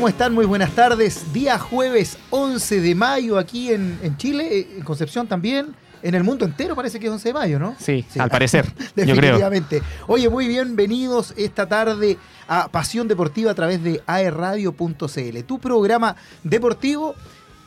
¿cómo están? Muy buenas tardes. Día jueves 11 de mayo aquí en, en Chile, eh, en Concepción también. En el mundo entero parece que es 11 de mayo, ¿no? Sí, al parecer, yo creo. Definitivamente. Oye, muy bienvenidos esta tarde a Pasión Deportiva a través de aerradio.cl, tu programa deportivo.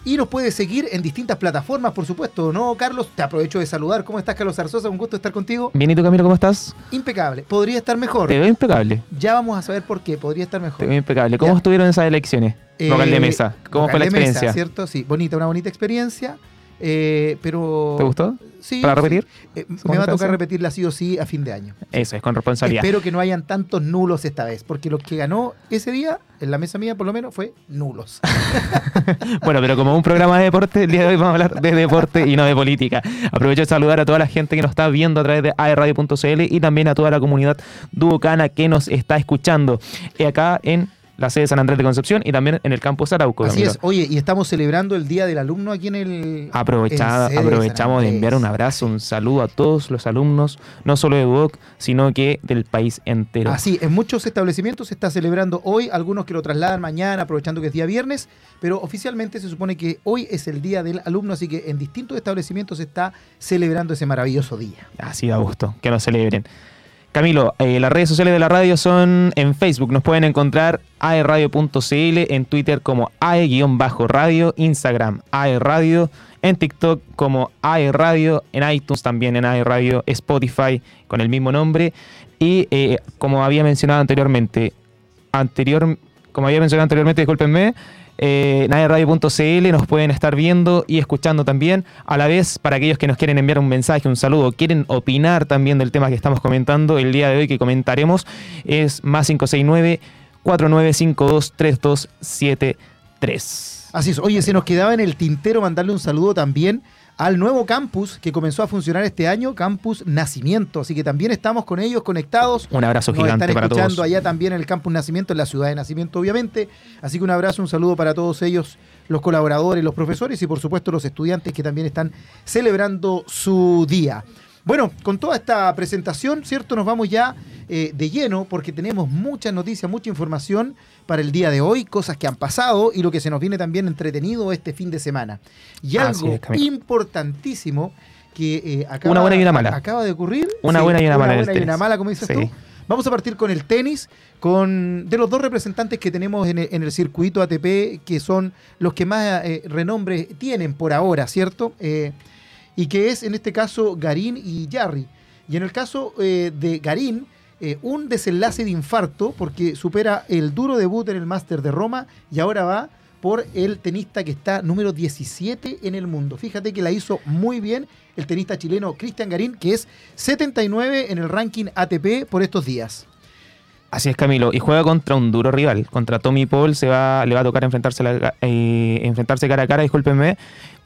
Y nos puedes seguir en distintas plataformas, por supuesto, ¿no, Carlos? Te aprovecho de saludar. ¿Cómo estás, Carlos Arzosa? Un gusto estar contigo. Bien, ¿y tú, Camilo, cómo estás? Impecable. Podría estar mejor. Te veo impecable. Ya vamos a saber por qué. Podría estar mejor. Te veo impecable. ¿Cómo Ya. estuvieron esas elecciones? Eh, Vocal de mesa. ¿Cómo vocal fue la de mesa, experiencia? ¿Cierto? Sí, bonita, una bonita experiencia. Eh, pero. ¿Te gustó? Sí. ¿Para sí. repetir? Eh, me ¿Segunda va a tocar repetirla sí o sí a fin de año. Eso, es con responsabilidad. Espero que no hayan tantos nulos esta vez, porque lo que ganó ese día, en la mesa mía por lo menos, fue nulos. Bueno, pero como un programa de deporte, el día de hoy vamos a hablar de deporte y no de política. Aprovecho de saludar a toda la gente que nos está viendo a través de aerradio.cl y también a toda la comunidad duocana que nos está escuchando eh, acá en la sede de San Andrés de Concepción y también en el campus Arauco. Así es. Oye, y estamos celebrando el Día del Alumno aquí en el. Aprovechada- en de aprovechamos de enviar un abrazo, un saludo a todos los alumnos, no solo de Duoc, sino que del país entero. Así, en muchos establecimientos se está celebrando hoy, algunos que lo trasladan mañana, aprovechando que es día viernes, pero oficialmente se supone que hoy es el día del alumno, así que en distintos establecimientos se está celebrando ese maravilloso día. Así da gusto, que lo celebren. Camilo, eh, las redes sociales de la radio son en Facebook, nos pueden encontrar aerradio.cl, en Twitter como ae-radio, Instagram aerradio, en TikTok como aerradio, en iTunes también en aerradio, Spotify con el mismo nombre. Y eh, como había mencionado anteriormente, anterior, como había mencionado anteriormente, discúlpenme, eh, nos pueden estar viendo y escuchando también. A la vez, para aquellos que nos quieren enviar un mensaje, un saludo, quieren opinar también del tema que estamos comentando el día de hoy que comentaremos, es más 569 4952 3273. Así es. Oye, se nos quedaba en el tintero mandarle un saludo también al nuevo campus que comenzó a funcionar este año, Campus Nacimiento. Así que también estamos con ellos conectados. Un abrazo Nos gigante están para escuchando todos. allá también en el Campus Nacimiento, en la ciudad de Nacimiento, obviamente. Así que un abrazo, un saludo para todos ellos, los colaboradores, los profesores y por supuesto los estudiantes que también están celebrando su día. Bueno, con toda esta presentación, ¿cierto? Nos vamos ya eh, de lleno porque tenemos muchas noticias, mucha información para el día de hoy, cosas que han pasado y lo que se nos viene también entretenido este fin de semana. Y algo es, importantísimo que eh, acaba, Una buena y una mala. acaba de ocurrir. Una buena y una mala en el buena y una mala, como dices Sí. tú. Vamos a partir con el tenis, con de los dos representantes que tenemos en el, en el circuito ATP, que son los que más eh, renombre tienen por ahora, ¿cierto? Y que es en este caso Garín y Jarry. Y en el caso eh, de Garín, eh, un desenlace de infarto porque supera el duro debut en el Máster de Roma y ahora va por el tenista que está número 17 en el mundo. Fíjate que la hizo muy bien el tenista chileno Cristian Garín, que es 79 en el ranking ATP por estos días. Así es, Camilo. Y juega contra un duro rival. Contra Tommy Paul se va, le va a tocar enfrentarse, la- eh, enfrentarse cara a cara, discúlpenme.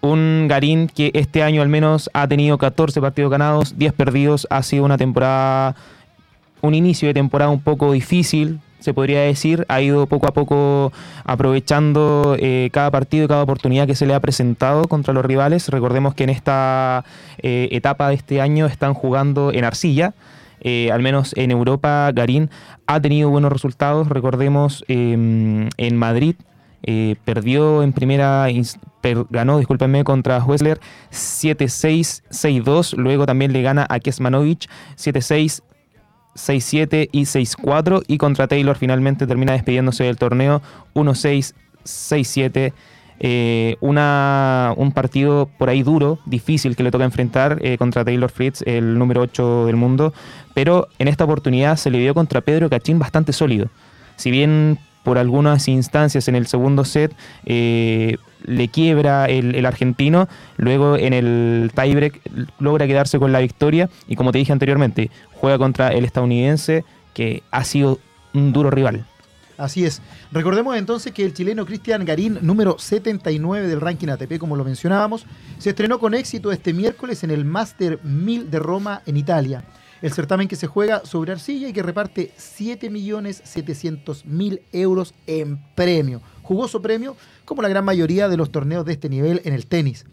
Un Garín que este año al menos ha tenido 14 partidos ganados, 10 perdidos. Ha sido una temporada, un inicio de temporada un poco difícil, se podría decir. Ha ido poco a poco aprovechando eh, cada partido y cada oportunidad que se le ha presentado contra los rivales. Recordemos que en esta eh, etapa de este año están jugando en arcilla. Eh, al menos en Europa, Garín ha tenido buenos resultados. Recordemos eh, en Madrid. Eh, perdió en primera, ganó, discúlpenme, contra Wessler 7-6, 6-2. Luego también le gana a Kesmanovic 7-6, 6-7 y 6-4. Y contra Taylor finalmente termina despidiéndose del torneo 1-6, 6-7. Eh, un partido por ahí duro, difícil que le toca enfrentar eh, contra Taylor Fritz, el número 8 del mundo. Pero en esta oportunidad se le dio contra Pedro Cachín bastante sólido. Si bien por algunas instancias en el segundo set eh, le quiebra el, el argentino, luego en el tiebreak logra quedarse con la victoria y como te dije anteriormente, juega contra el estadounidense que ha sido un duro rival. Así es. Recordemos entonces que el chileno Cristian Garín, número 79 del ranking ATP, como lo mencionábamos, se estrenó con éxito este miércoles en el Master 1000 de Roma en Italia. El certamen que se juega sobre arcilla y que reparte 7.700.000 euros en premio. Jugoso premio, como la gran mayoría de los torneos de este nivel en el tenis.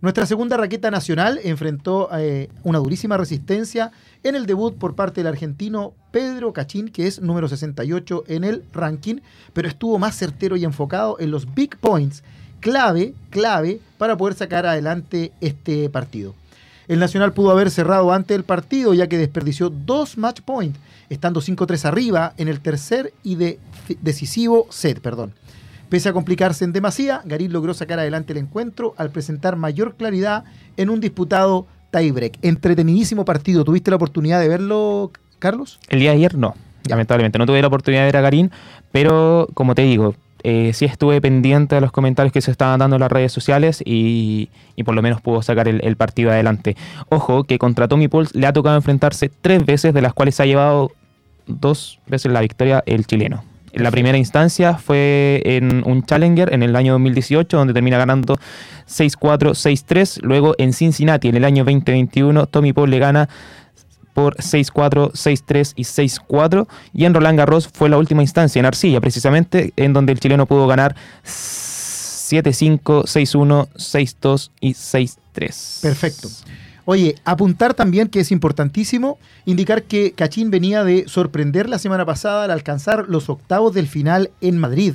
Nuestra segunda raqueta nacional enfrentó eh, una durísima resistencia en el debut por parte del argentino Pedro Cachín, que es número 68 en el ranking, pero estuvo más certero y enfocado en los big points, clave, clave para poder sacar adelante este partido. El Nacional pudo haber cerrado antes el partido, ya que desperdició dos match points, estando 5-3 arriba en el tercer y de decisivo set, perdón. Pese a complicarse en demasía, Garín logró sacar adelante el encuentro al presentar mayor claridad en un disputado tiebreak. Entretenidísimo partido. ¿Tuviste la oportunidad de verlo, Carlos? El día de ayer no, lamentablemente. No tuve la oportunidad de ver a Garín, pero como te digo, eh, sí estuve pendiente de los comentarios que se estaban dando en las redes sociales y, por lo menos pudo sacar el, partido adelante. Ojo que contra Tommy Pauls le ha tocado enfrentarse tres veces, de las cuales ha llevado dos veces la victoria el chileno. En la primera instancia fue en un Challenger en el año 2018, donde termina ganando 6-4, 6-3. Luego en Cincinnati en el año 2021, Tommy Paul le gana por 6-4, 6-3 y 6-4. Y en Roland Garros fue la última instancia, en Arcilla, precisamente, en donde el chileno pudo ganar 7-5, 6-1, 6-2 y 6-3. Perfecto. Oye, apuntar también que es importantísimo indicar que Cachín venía de sorprender la semana pasada al alcanzar los octavos del final en Madrid.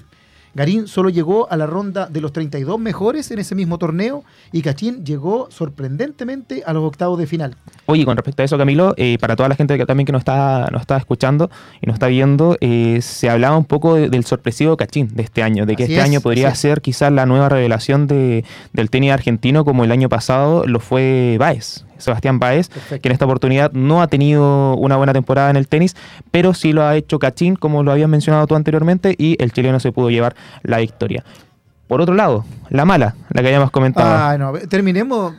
Garín solo llegó a la ronda de los 32 mejores en ese mismo torneo y Cachín llegó sorprendentemente a los octavos de final. Oye, con respecto a eso, Camilo, eh, para toda la gente que también que nos está, nos está escuchando y nos está viendo, eh, se hablaba un poco del sorpresivo Cachín de este año, de que este año podría ser quizás la nueva revelación de, del tenis argentino como el año pasado lo fue Baez. Sebastián Baez, que en esta oportunidad no ha tenido una buena temporada en el tenis, pero sí lo ha hecho Cachín, como lo habías mencionado tú anteriormente, y el chileno se pudo llevar la victoria. Por otro lado, la mala, la que habíamos comentado. Ah, no, terminemos,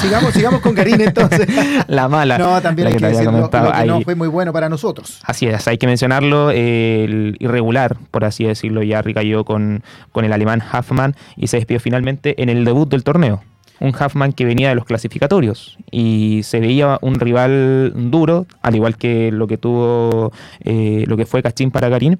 sigamos, sigamos con Karim entonces. la mala. No, también hay que, decirlo, que no fue muy bueno para nosotros. Así es, hay que mencionarlo, el irregular, por así decirlo, ya cayó con, con el alemán Huffman y se despidió finalmente en el debut del torneo un Huffman que venía de los clasificatorios y se veía un rival duro, al igual que lo que tuvo, eh, lo que fue Cachín para Garín,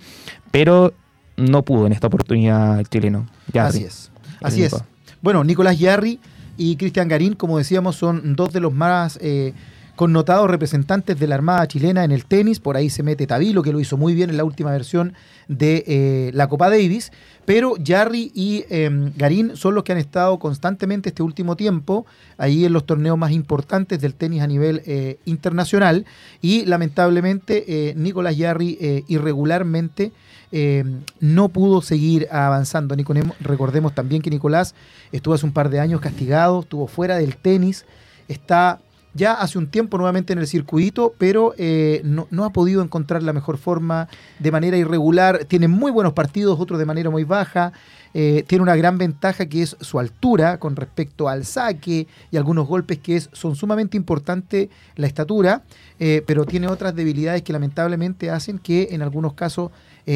pero no pudo en esta oportunidad el chileno. Así es. Así es. Bueno, Nicolás Yarri y Cristian Garín, como decíamos, son dos de los más eh, connotados representantes de la Armada chilena en el tenis. Por ahí se mete Tabilo, que lo hizo muy bien en la última versión de eh, la Copa Davis. Pero Jarry y em, Garín son los que han estado constantemente este último tiempo ahí en los torneos más importantes del tenis a nivel eh, internacional. Y lamentablemente eh, Nicolás Jarry irregularmente em, no pudo seguir avanzando. recordemos también que Nicolás estuvo hace un par de años castigado, estuvo fuera del tenis, está ya hace un tiempo nuevamente en el circuito, pero eh, no, ha podido encontrar la mejor forma de manera irregular. Tiene muy buenos partidos, otros de manera muy baja. Eh, tiene una gran ventaja que es su altura con respecto al saque y algunos golpes que es, son sumamente importantes la estatura, eh, pero tiene otras debilidades que lamentablemente hacen que en algunos casos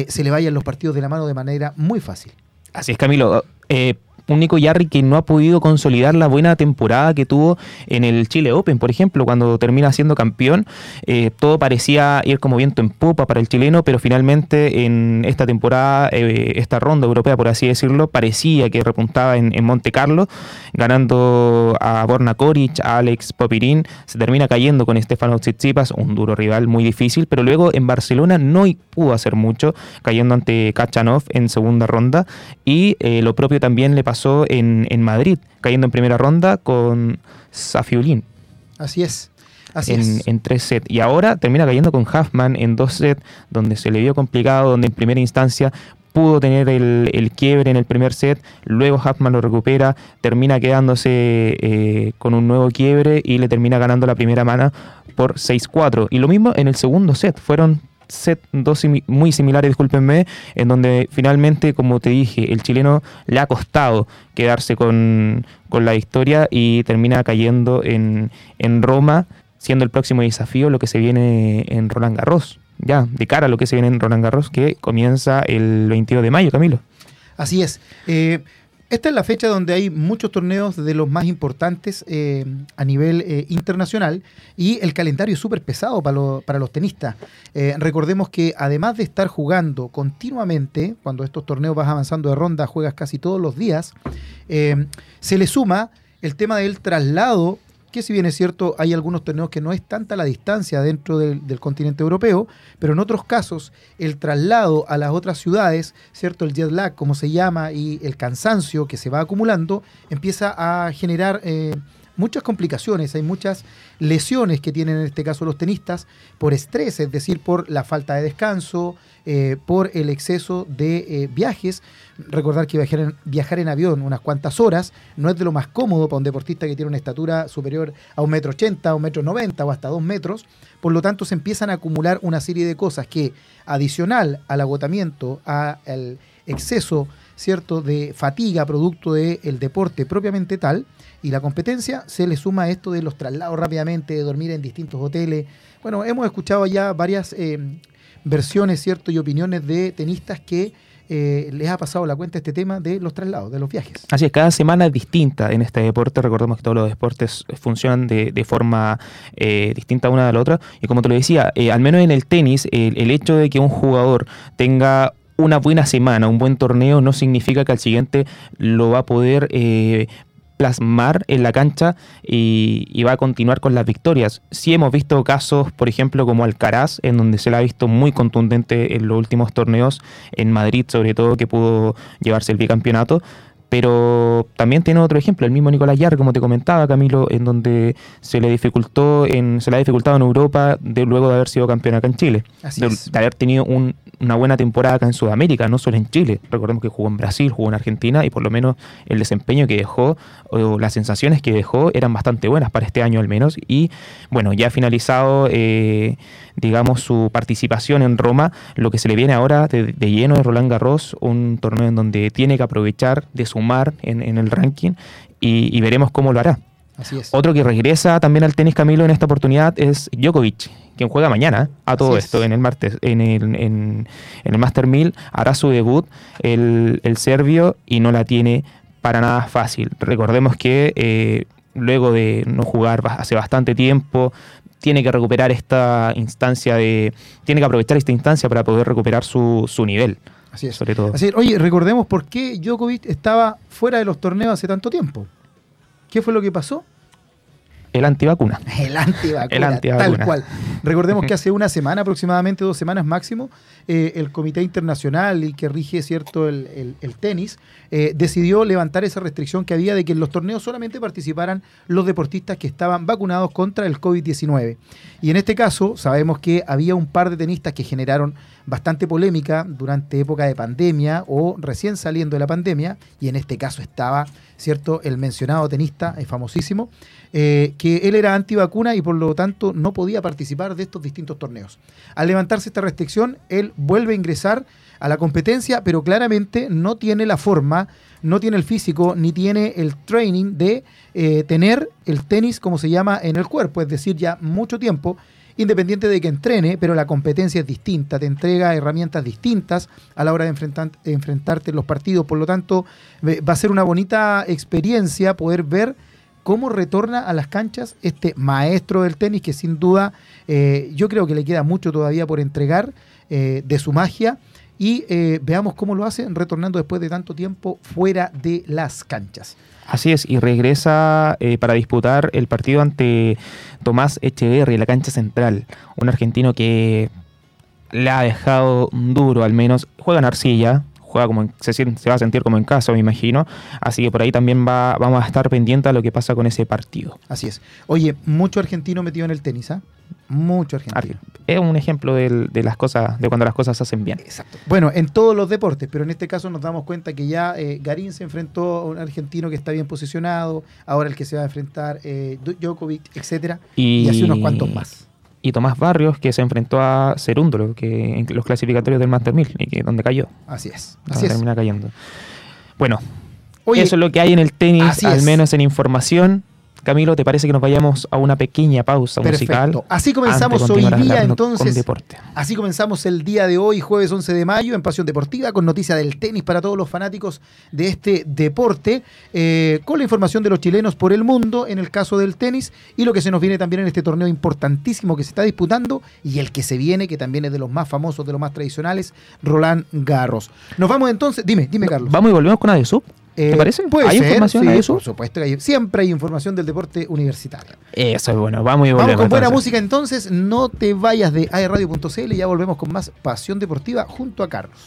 se le vayan los partidos de la mano de manera muy fácil. Así es, Camilo un Nico Yarri que no ha podido consolidar la buena temporada que tuvo en el Chile Open, por ejemplo, cuando termina siendo campeón, eh, todo parecía ir como viento en popa para el chileno, pero finalmente en esta temporada, eh, esta ronda europea, por así decirlo, parecía que repuntaba en, Monte Carlo, ganando a Borna Koric, a Alex Popirín, se termina cayendo con Stefano Tsitsipas, un duro rival muy difícil, pero luego en Barcelona no pudo hacer mucho, cayendo ante Kachanov en segunda ronda, y eh, lo propio también le pasó pasó en, Madrid, cayendo en primera ronda con Safiulín. Así es. Así en, es. en tres sets. Y ahora termina cayendo con Huffman en dos sets, donde se le vio complicado, donde en primera instancia pudo tener el, quiebre en el primer set, luego Huffman lo recupera, termina quedándose eh, con un nuevo quiebre y le termina ganando la primera mano por 6-4. Y lo mismo en el segundo set, fueron set dos muy similares, discúlpenme, en donde finalmente, como te dije, el chileno le ha costado quedarse con, la victoria y termina cayendo en, en Roma, siendo el próximo desafío lo que se viene en Roland Garros. Ya, de cara a lo que se viene en Roland Garros, que comienza el 22 de mayo, Camilo. Así es. Eh, esta es la fecha donde hay muchos torneos de los más importantes eh, a nivel eh, internacional y el calendario es súper pesado para, los tenistas. Eh, recordemos que además de estar jugando continuamente, cuando estos torneos vas avanzando de ronda, juegas casi todos los días, se le suma el tema del traslado, que si bien es cierto, hay algunos torneos que no es tanta la distancia dentro del, continente europeo, pero en otros casos el traslado a las otras ciudades, ¿cierto? El jet lag, como se llama, y el cansancio que se va acumulando, empieza a generar... eh, muchas complicaciones, hay muchas lesiones que tienen en este caso los tenistas por estrés, es decir, por la falta de descanso, eh, por el exceso de eh, viajes. Recordar que viajar en, en avión unas cuantas horas no es de lo más cómodo para un deportista que tiene una estatura superior a un metro ochenta, un metro noventa o hasta dos metros. Por lo tanto, se empiezan a acumular una serie de cosas que, adicional al agotamiento, al exceso cierto de fatiga producto del deporte propiamente tal y la competencia se le suma esto de los traslados rápidamente de dormir en distintos hoteles bueno hemos escuchado ya varias eh, versiones cierto y opiniones de tenistas que eh, les ha pasado la cuenta este tema de los traslados de los viajes Así es, cada semana es distinta en este deporte. Recordemos que todos los deportes funcionan de, de forma eh, distinta una de la otra. Y como te lo decía, al menos en el tenis, el hecho de que un jugador tenga una buena semana, un buen torneo, no significa que al siguiente lo va a poder eh, plasmar en la cancha y, y va a continuar con las victorias. Sí hemos visto casos, por ejemplo, como Alcaraz, en donde se le ha visto muy contundente en los últimos torneos, en Madrid sobre todo, que pudo llevarse el bicampeonato. Pero también tiene otro ejemplo, el mismo Nicolás Yar, como te comentaba, Camilo, en donde se le dificultó, en, se le ha dificultado en Europa de, luego de haber sido campeón acá en Chile. Así de, haber tenido un- una buena temporada acá en Sudamérica, no solo en Chile. Recordemos que jugó en Brasil, jugó en Argentina y por lo menos el desempeño que dejó o las sensaciones que dejó eran bastante buenas para este año al menos. Y bueno, ya ha finalizado, eh, digamos, su participación en Roma, lo que se le viene ahora de, de lleno es Roland Garros, un torneo en donde tiene que aprovechar de sumar en, en el ranking y- y veremos cómo lo hará. así es Otro que regresa también al tenis Camilo en esta oportunidad es Djokovic, quien juega mañana a todo Así es. esto en el martes, en el, en, en el Master 1000, hará su debut el, el serbio y no la tiene para nada fácil. Recordemos que eh, luego de no jugar hace bastante tiempo, tiene que recuperar esta instancia de. tiene que aprovechar esta instancia para poder recuperar su, su nivel, así es sobre todo. Así es. Oye, recordemos por qué Djokovic estaba fuera de los torneos hace tanto tiempo. ¿Qué fue lo que pasó? El antivacuna. El antivacuna, El antivacuna. tal cual. Recordemos que hace una semana, aproximadamente dos semanas máximo, eh, el Comité Internacional y que rige cierto el, el- el tenis eh, decidió levantar esa restricción que había de que en los torneos solamente participaran los deportistas que estaban vacunados contra el COVID-19. Y en este caso sabemos que había un par de tenistas que generaron bastante polémica durante época de pandemia o recién saliendo de la pandemia, y en este caso estaba, ¿cierto?, el mencionado tenista, eh, famosísimo, eh, que él era antivacuna y por lo tanto no podía participar de estos distintos torneos. Al levantarse esta restricción, él vuelve a ingresar a la competencia, pero claramente no tiene la forma, no tiene el físico, ni tiene el training de eh, tener el tenis, como se llama, en el cuerpo, es decir, ya mucho tiempo, independiente de que entrene, pero la competencia es distinta, te entrega herramientas distintas a la hora de, enfrentar- de enfrentarte en los partidos, por lo tanto, va a ser una bonita experiencia poder ver cómo retorna a las canchas este maestro del tenis que sin duda eh, yo creo que le queda mucho todavía por entregar eh, de su magia. Y eh, veamos cómo lo hace retornando después de tanto tiempo fuera de las canchas. Así es, y regresa para disputar el partido ante Tomás Echeverri la cancha central, un argentino que le ha dejado duro al menos, juega en arcilla, juega como en- se, va a sentir como en casa, me imagino, así que por ahí también va, vamos a estar pendientes a lo que pasa con ese partido. Así es. Oye, mucho argentino metido en el tenis, ¿ah? Mucho argentino. Es un ejemplo del- de las cosas, de cuando las cosas se hacen bien. Exacto. Bueno, en todos los deportes, pero en este caso nos damos cuenta que ya eh, Garín se enfrentó a un argentino que está bien posicionado, ahora el que se va a enfrentar eh, Djokovic, etcétera, y, así unos cuantos más. Y Tomás Barrios, que se enfrentó a Cerúndolo, que en los clasificatorios del Master 1000, y que donde cayó. Así es. donde Así es. termina cayendo. Bueno, Oye, eso es lo que hay en el tenis, al menos en información. Camilo, ¿te parece que nos vayamos a una pequeña pausa musical? perfecto. Así comenzamos hoy día con entonces. deporte. Así comenzamos el día de hoy, jueves 11 de mayo, en Pasión Deportiva, con noticia del tenis para todos los fanáticos de este deporte, eh, con la información de los chilenos por el mundo en el caso del tenis y lo que se nos viene también en este torneo importantísimo que se está disputando y el que se viene, que también es de los más famosos, de los más tradicionales, Roland Garros. Nos vamos entonces, dime, dime Carlos. Vamos y volvemos con Adesub. Eh, ¿Te parece? Puede ¿Hay ser, información sí, de eso? Por supuesto que hay- siempre hay información del deporte universitario. Eso es bueno, vamos y Vamos volvemos. con buena entonces. música entonces. No te vayas de aerradio.cl y ya volvemos con más Pasión Deportiva junto a Carlos.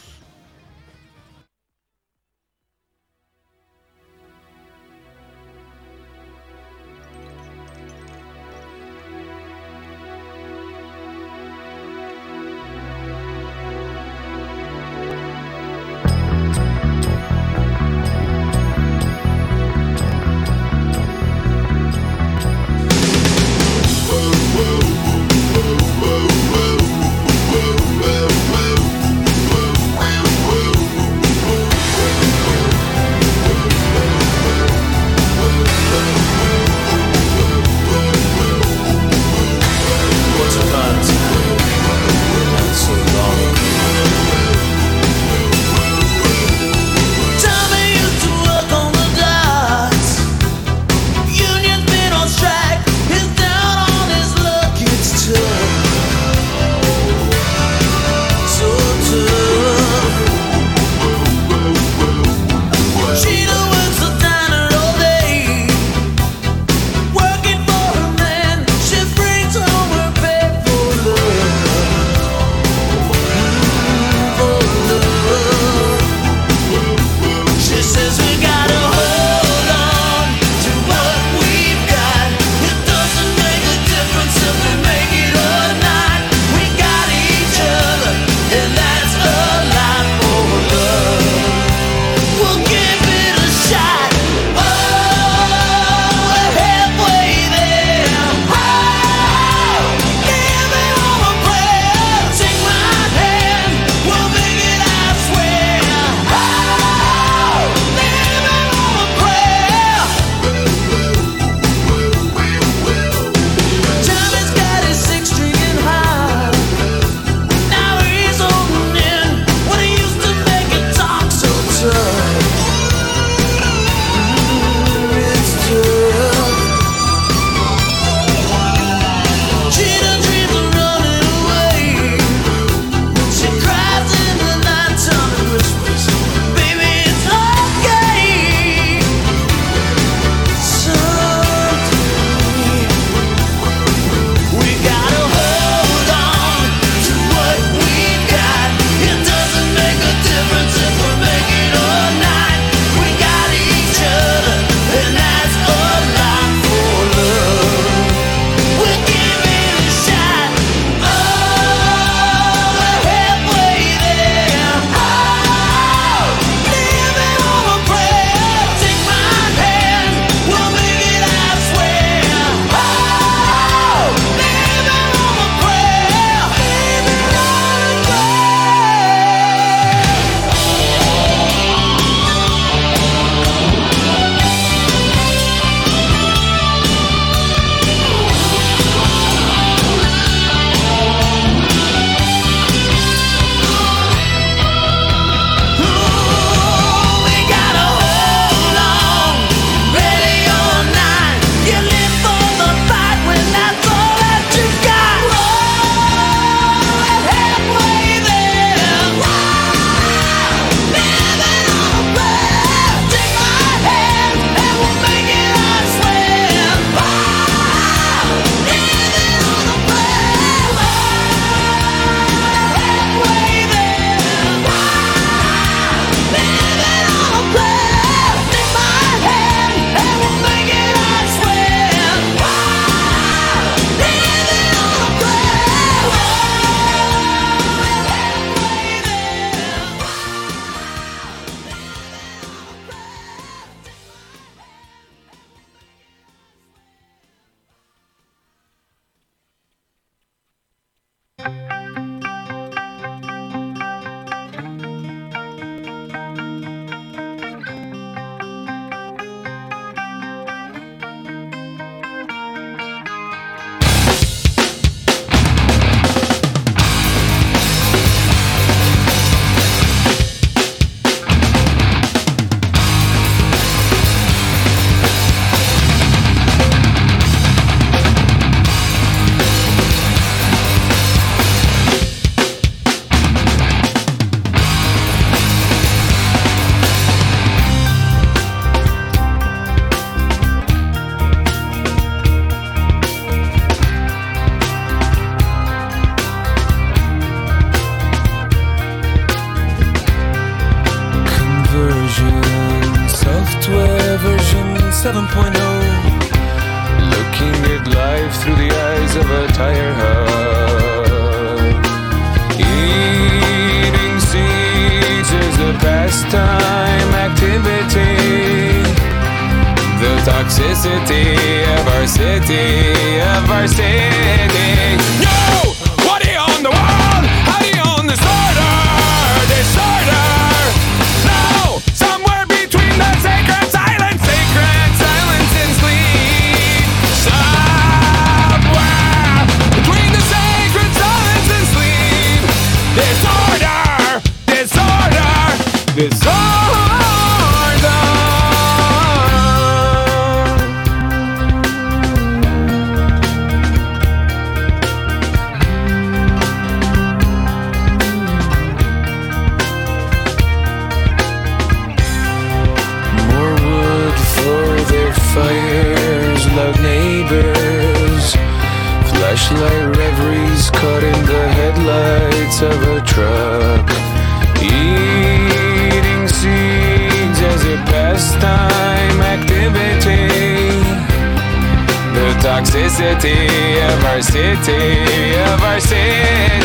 Toxicity of our city, of our city.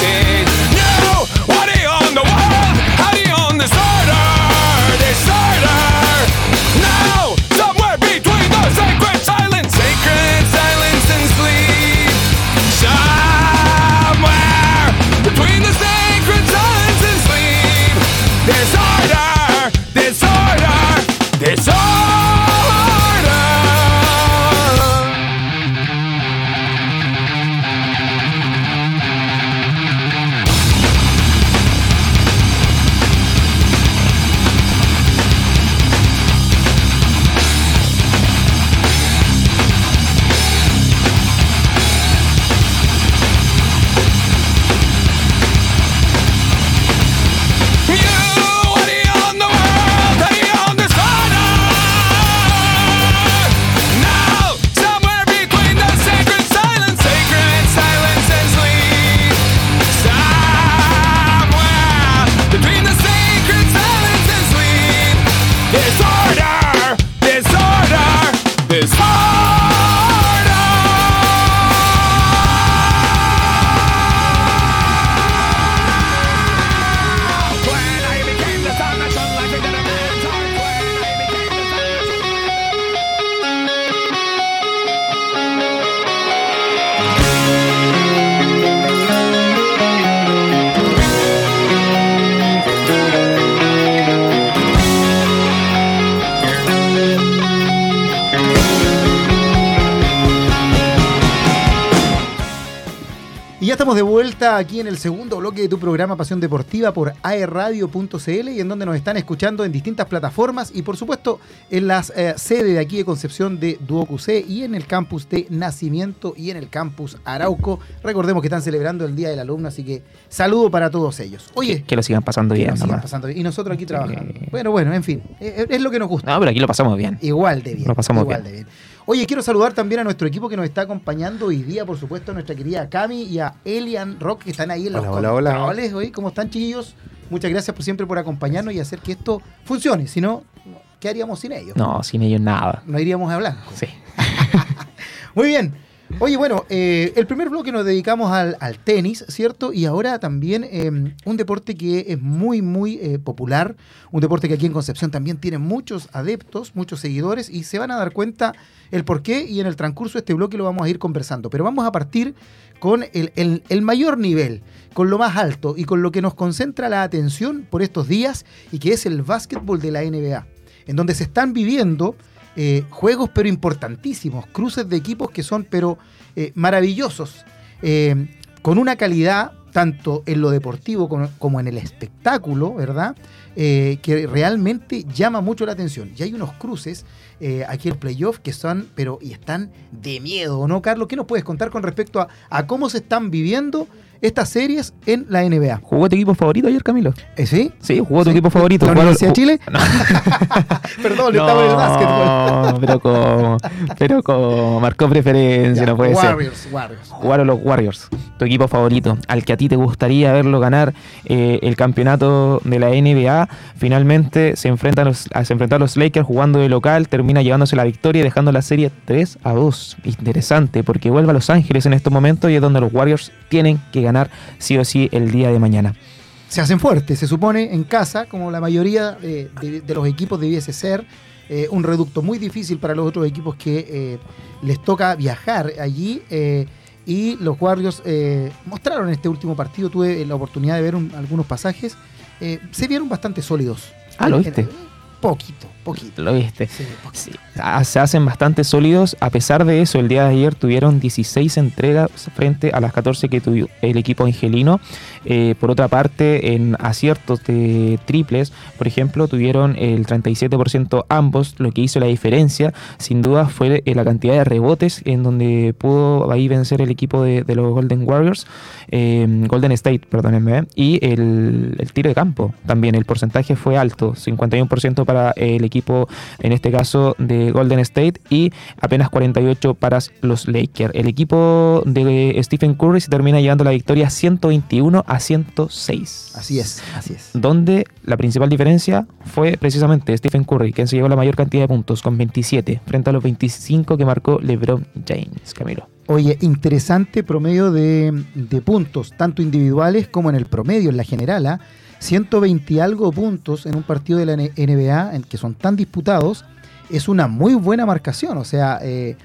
Estamos de vuelta aquí en el segundo bloque de tu programa Pasión Deportiva por aerradio.cl y en donde nos están escuchando en distintas plataformas y por supuesto en las eh, sedes de aquí de Concepción de DuoQC y en el campus de Nacimiento y en el campus Arauco. Recordemos que están celebrando el Día del Alumno, así que saludo para todos ellos. Oye, Que, que lo sigan pasando que bien. sigan pasando bien. y nosotros aquí trabajando. Bueno, bueno, en fin, eh, es lo que nos gusta. No, pero aquí lo pasamos bien. Igual de bien. Lo pasamos igual bien. de bien. Oye, quiero saludar también a nuestro equipo que nos está acompañando hoy día, por supuesto, a nuestra querida Cami y a Elian Rock, que están ahí en los Hola, hola, hola. controles. Hoy, ¿Cómo están, chiquillos? Muchas gracias por siempre por acompañarnos y hacer que esto funcione. Si no, ¿qué haríamos sin ellos? No, sin ellos nada. No iríamos a blanco. Sí. Muy bien. Oye, bueno, eh, el primer bloque nos dedicamos al, al tenis, ¿cierto? Y ahora también eh, un deporte que es muy, muy eh, popular, un deporte que aquí en Concepción también tiene muchos adeptos, muchos seguidores, y se van a dar cuenta el por qué, y en el transcurso de este bloque lo vamos a ir conversando. Pero vamos a partir con el- el mayor nivel, con lo más alto y con lo que nos concentra la atención por estos días, y que es el básquetbol de la NBA, en donde se están viviendo eh, juegos pero importantísimos, cruces de equipos que son pero eh, maravillosos, eh, con una calidad tanto en lo deportivo como, en el espectáculo, ¿verdad? Que realmente llama mucho la atención. Y hay unos cruces aquí en playoff que son, pero y están de miedo, ¿no, Carlos? ¿Qué nos puedes contar con respecto a, a cómo se están viviendo estas series en la NBA. ¿Jugó tu equipo favorito ayer, Camilo? ¿Eh, ¿Sí? Sí, jugó tu Sí. equipo favorito. ¿La Universidad de Chile? Perdón, estaba en el básquetbol. No, pero como, pero como marcó preferencia, Ya, no puede ser. Warriors, Warriors. Jugaron los Warriors, tu equipo favorito, al que a ti te gustaría verlo ganar eh, el campeonato de la NBA. Finalmente se enfrentan los, a- se enfrentan los Lakers jugando de local, termina llevándose la victoria y dejando la serie 3 a 2. Interesante, porque vuelve a Los Ángeles en estos momentos y es donde los Warriors tienen que ganar sí o sí el día de mañana. se hacen fuertes, se supone, en casa, como la mayoría eh, de, de los equipos debiese ser. eh, un reducto muy difícil para los otros equipos que eh, les toca viajar allí. eh, y los Warriors mostraron en este último partido, tuve la oportunidad de ver un- algunos pasajes, se vieron bastante sólidos. Ah, ¿lo viste? poquito, poquito. ¿Lo viste? Sí. Sí, ah, se hacen bastante sólidos. A pesar de eso, el día de ayer tuvieron 16 entregas frente a las 14 que tuvo el equipo angelino. Eh, por otra parte, en aciertos de triples, por ejemplo, tuvieron el 37% ambos. Lo que hizo la diferencia, sin duda, fue la cantidad de rebotes en donde pudo ahí vencer el equipo de, de los Golden Warriors, eh, Golden State, perdónenme, ¿eh? y el, el tiro de campo también. El porcentaje fue alto, 51% para el equipo, en este caso, de Golden State y apenas 48% para los Lakers. El equipo de Stephen Curry se termina llevando la victoria 121 a 106. Así es, así es. Donde la principal diferencia fue precisamente Stephen Curry, quien se llevó la mayor cantidad de puntos, con 27, frente a los 25 que marcó LeBron James, Camilo. Oye, interesante promedio de, de puntos, tanto individuales como en el promedio, en la general. ¿ah? 120 y algo puntos en un partido de la NBA en que son tan disputados, es una muy buena marcación. O sea, eh,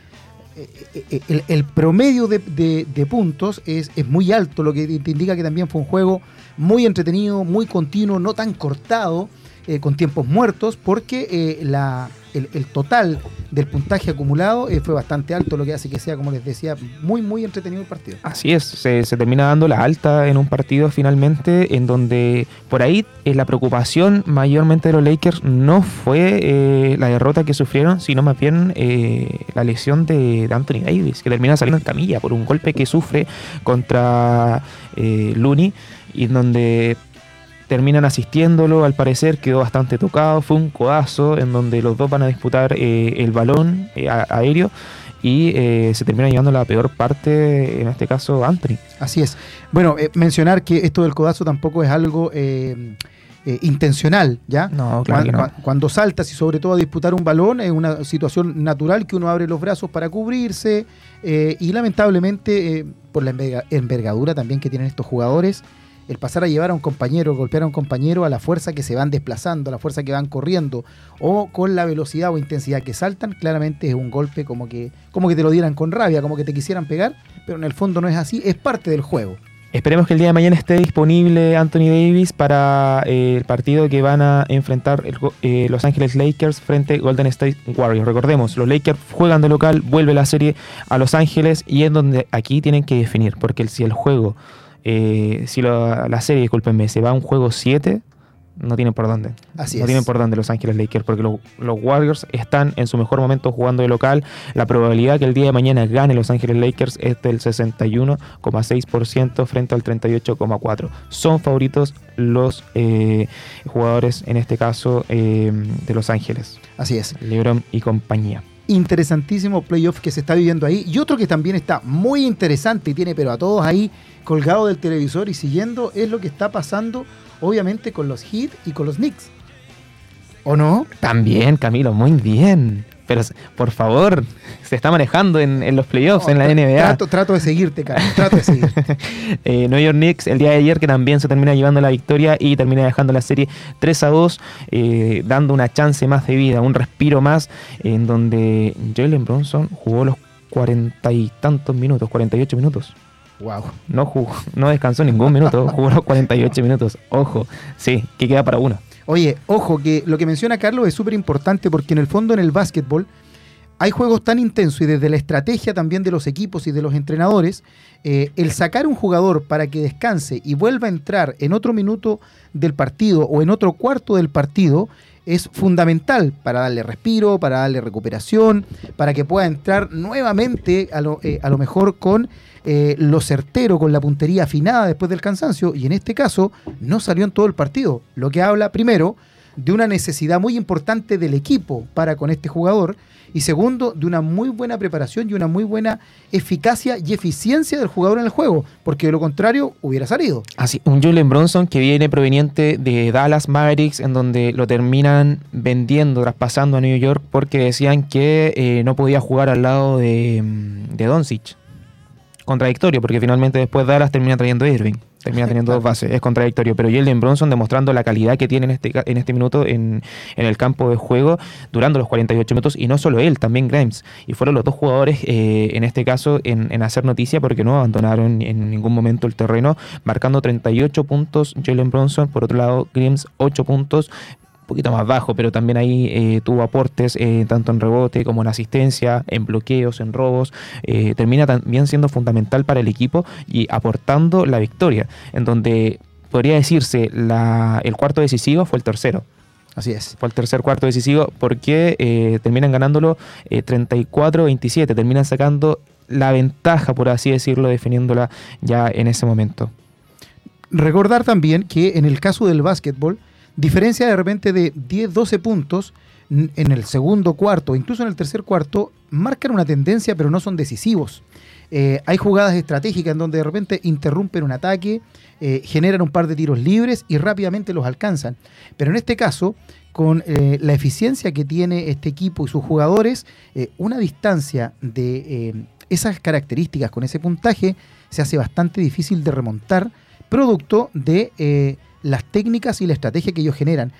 eh, eh, el, el promedio de, de- de puntos es, es muy alto, lo que te indica que también fue un juego muy entretenido, muy continuo, no tan cortado, eh, con tiempos muertos, porque eh, la, el, total del puntaje acumulado eh, fue bastante alto, lo que hace que sea, como les decía, muy, muy entretenido el partido. Así es, se, termina dando la alta en un partido finalmente, en donde por ahí la preocupación mayormente de los Lakers no fue la derrota que sufrieron, sino más bien la lesión de, Anthony Davis, que termina saliendo en camilla por un golpe que sufre contra Looney, y donde terminan asistiéndolo, al parecer quedó bastante tocado, fue un codazo en donde los dos van a disputar eh, el balón eh, a- aéreo y eh, se termina llevando la peor parte, en este caso Anthony. Así es. Bueno, eh, mencionar que esto del codazo tampoco es algo eh, intencional, ¿ya? No, claro que no. Cuando saltas y sobre todo a disputar un balón es una situación natural que uno abre los brazos para cubrirse eh, y lamentablemente eh, por la enverga- envergadura también que tienen estos jugadores, el pasar a llevar a un compañero, golpear a un compañero a la fuerza que se van desplazando, a la fuerza que van corriendo o con la velocidad o intensidad que saltan, claramente es un golpe como que, como que te lo dieran con rabia, como que te quisieran pegar, pero en el fondo no es así, es parte del juego. Esperemos que el día de mañana esté disponible Anthony Davis para eh, el partido que van a enfrentar eh, Los Ángeles Lakers frente Golden State Warriors. Recordemos, los Lakers juegan de local, vuelve la serie a Los Ángeles y es donde aquí tienen que definir, porque si el juego, eh, si lo- la serie, discúlpenme, se va a un juego 7, no tienen por dónde. Así no es. tienen por dónde Los Ángeles Lakers, porque lo- los Warriors están en su mejor momento jugando de local. La probabilidad que el día de mañana gane Los Ángeles Lakers es del 61,6% frente al 38,4%. Son favoritos los eh, jugadores, en este caso, eh, de Los Ángeles, Así es. LeBron y compañía. Interesantísimo playoff que se está viviendo ahí. Y otro que también está muy interesante y tiene pero a todos ahí colgado del televisor y siguiendo es lo que está pasando obviamente con los Heat y con los Knicks. ¿O no? También, Camilo, muy bien. Pero, por favor, se está manejando en, en los playoffs, en la NBA. Trato, trato de seguirte, Carlos. Trato de seguirte. Eh, New York Knicks el día de ayer que también se termina llevando la victoria y termina dejando la serie 3 a 2, eh, dando una chance más de vida, un respiro más, en donde Jalen Bronson jugó los cuarenta y tantos minutos, 48 minutos. wow. No jugó, no descansó ningún minuto, jugó los 48 minutos. Ojo, sí, que queda para uno. Oye, ojo, que lo que menciona Carlos es súper importante porque en el fondo en el básquetbol hay juegos tan intensos y desde la estrategia también de los equipos y de los entrenadores, eh, el sacar un jugador para que descanse y vuelva a entrar en otro minuto del partido o en otro cuarto del partido es fundamental para darle respiro, para darle recuperación, para que pueda entrar nuevamente a lo, eh, a lo mejor con eh, lo certero, con la puntería afinada después del cansancio, y en este caso no salió en todo el partido, lo que habla primero de una necesidad muy importante del equipo para con este jugador y segundo, de una muy buena preparación y una muy buena eficacia y eficiencia del jugador en el juego, porque de lo contrario hubiera salido. Así, un Jalen Bronson que viene proveniente de Dallas Mavericks, en donde lo terminan vendiendo, traspasando a New York, porque decían que eh, no podía jugar al lado de, mm, de Doncic. Contradictorio, porque finalmente después Dallas termina trayendo a Irving. Termina teniendo dos bases, es contradictorio. Pero Jalen Bronson demostrando la calidad que tiene en este, en este minuto en, en el campo de juego, durando los 48 minutos, y no solo él, también Grimes. Y fueron los dos jugadores, eh, en este caso, en, en hacer noticia porque no abandonaron en ningún momento el terreno, marcando 38 puntos Jalen Bronson. Por otro lado, Grimes 8 puntos. Poquito más bajo, pero también ahí eh, tuvo aportes eh, tanto en rebote como en asistencia, en bloqueos, en robos. Eh, termina también siendo fundamental para el equipo y aportando la victoria, en donde podría decirse la, el cuarto decisivo fue el tercero. Así es. Fue el tercer cuarto decisivo porque terminan ganándolo eh, 34-27, terminan sacando la ventaja, por así decirlo, definiéndola ya en ese momento. Recordar también que en el caso del básquetbol, diferencia de repente de 10, 12 puntos en el segundo cuarto, incluso en el tercer cuarto, marcan una tendencia, pero no son decisivos. Eh, hay jugadas estratégicas en donde de repente interrumpen un ataque, eh, generan un par de tiros libres y rápidamente los alcanzan. Pero en este caso, con eh, la eficiencia que tiene este equipo y sus jugadores, una distancia de esas características con ese puntaje se hace bastante difícil de remontar, producto de las técnicas y la estrategia que ellos generan.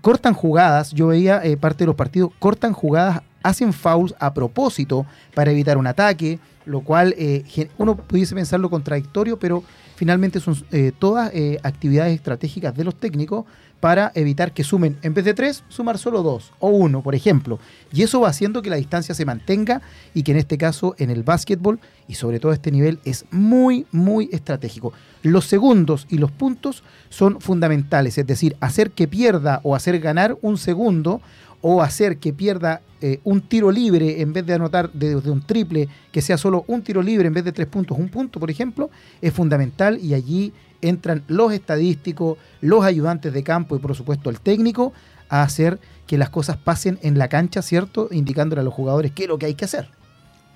Cortan jugadas, yo veía eh, parte de los partidos, cortan jugadas, hacen fouls a propósito para evitar un ataque, lo cual eh, uno pudiese pensarlo contradictorio, pero finalmente son eh, todas eh, actividades estratégicas de los técnicos para evitar que sumen, en vez de tres, sumar solo dos o uno, por ejemplo. Y eso va haciendo que la distancia se mantenga y que en este caso, en el básquetbol y sobre todo este nivel, es muy, muy estratégico. Los segundos y los puntos son fundamentales, es decir, hacer que pierda o hacer ganar un segundo o hacer que pierda eh, un tiro libre en vez de anotar de, de un triple, que sea solo un tiro libre en vez de tres puntos, un punto, por ejemplo, es fundamental y allí entran los estadísticos, los ayudantes de campo y por supuesto el técnico a hacer que las cosas pasen en la cancha, ¿cierto? Indicándole a los jugadores qué es lo que hay que hacer.